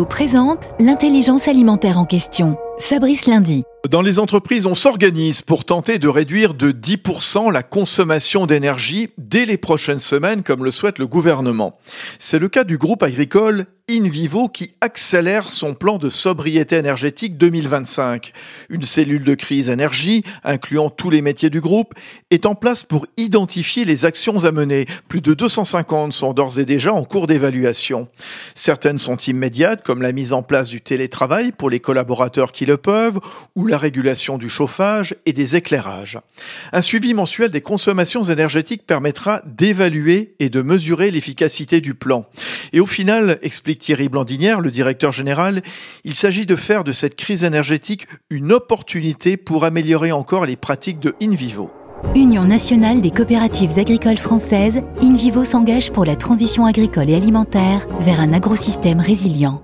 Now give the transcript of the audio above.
Présente l'intelligence alimentaire en question. Fabrice Lundi. Dans les entreprises, on s'organise pour tenter de réduire de 10% la consommation d'énergie dès les prochaines semaines, comme le souhaite le gouvernement. C'est le cas du groupe agricole InVivo qui accélère son plan de sobriété énergétique 2025. Une cellule de crise énergie, incluant tous les métiers du groupe, est en place pour identifier les actions à mener. Plus de 250 sont d'ores et déjà en cours d'évaluation. Certaines sont immédiates, comme la mise en place du télétravail pour les collaborateurs qui le peuvent, ou la régulation du chauffage et des éclairages. Un suivi mensuel des consommations énergétiques permettra d'évaluer et de mesurer l'efficacité du plan. Et au final, explique Thierry Blandinière, le directeur général, il s'agit de faire de cette crise énergétique une opportunité pour améliorer encore les pratiques de InVivo. Union nationale des coopératives agricoles françaises, InVivo s'engage pour la transition agricole et alimentaire vers un agrosystème résilient.